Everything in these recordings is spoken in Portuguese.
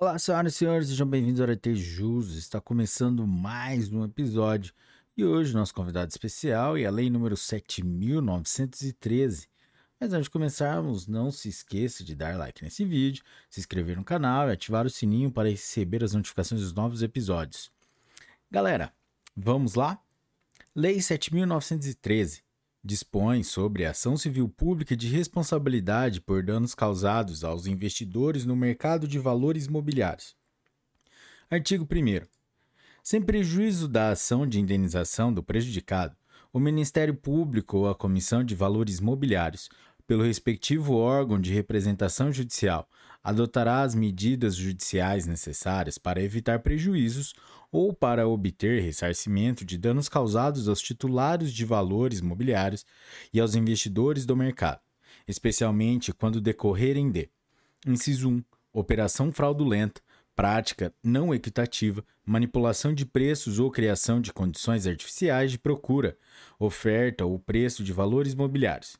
Olá, senhoras e senhores, sejam bem-vindos ao Arete Jus. Está começando mais um episódio e hoje nosso convidado especial é a Lei número 7.913. Mas antes de começarmos, não se esqueça de dar like nesse vídeo, se inscrever no canal e ativar o sininho para receber as notificações dos novos episódios. Galera, vamos lá? Lei 7.913 dispõe sobre a ação civil pública de responsabilidade por danos causados aos investidores no mercado de valores imobiliários. Artigo 1. Sem prejuízo da ação de indenização do prejudicado, o Ministério Público ou a Comissão de Valores Mobiliários, pelo respectivo órgão de representação judicial, adotará as medidas judiciais necessárias para evitar prejuízos ou para obter ressarcimento de danos causados aos titulares de valores mobiliários e aos investidores do mercado, especialmente quando decorrerem de: inciso 1, operação fraudulenta, prática não equitativa, manipulação de preços ou criação de condições artificiais de procura, oferta ou preço de valores mobiliários.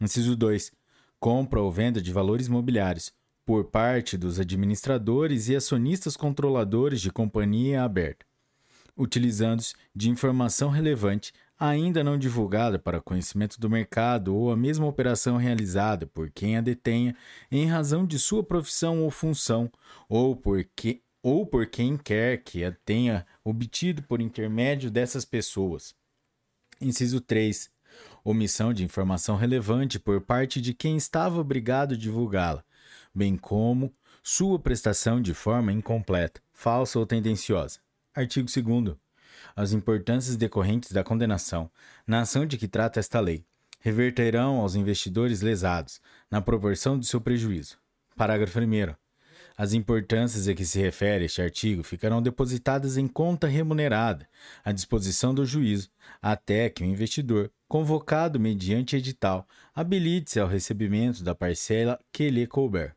Inciso 2, compra ou venda de valores mobiliários por parte dos administradores e acionistas controladores de companhia aberta, utilizando-se de informação relevante ainda não divulgada para conhecimento do mercado ou a mesma operação realizada por quem a detenha em razão de sua profissão ou função, ou por, que, ou por quem quer que a tenha obtido por intermédio dessas pessoas. Inciso 3. Omissão de informação relevante por parte de quem estava obrigado a divulgá-la, bem como sua prestação de forma incompleta, falsa ou tendenciosa. Artigo 2. As importâncias decorrentes da condenação, na ação de que trata esta lei, reverterão aos investidores lesados, na proporção do seu prejuízo. Parágrafo 1. As importâncias a que se refere este artigo ficarão depositadas em conta remunerada, à disposição do juízo, até que o investidor, convocado mediante edital, habilite-se ao recebimento da parcela que lhe couber.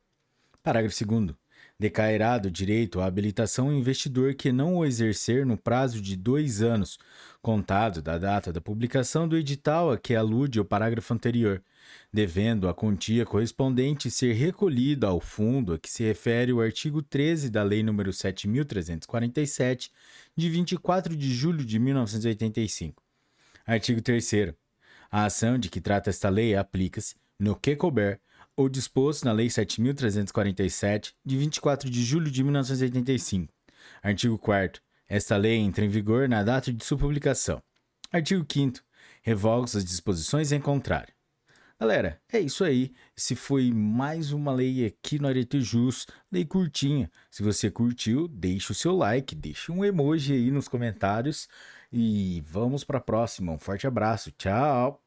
Parágrafo 2. Decairá do direito à habilitação o investidor que não o exercer no prazo de dois anos, contado da data da publicação do edital a que alude o parágrafo anterior, devendo a quantia correspondente ser recolhida ao fundo a que se refere o artigo 13 da Lei nº 7.347, de 24 de julho de 1985. Artigo 3 A ação de que trata esta lei aplica-se, no que couber, ou disposto na Lei 7.347, de 24 de julho de 1985. Artigo 4. Esta lei entra em vigor na data de sua publicação. Artigo 5. Revoga as disposições em contrário. Galera, é isso aí. Esse foi mais uma lei aqui no Arete Jus, lei curtinha. Se você curtiu, deixe o seu like, deixe um emoji aí nos comentários e vamos para a próxima. Um forte abraço. Tchau.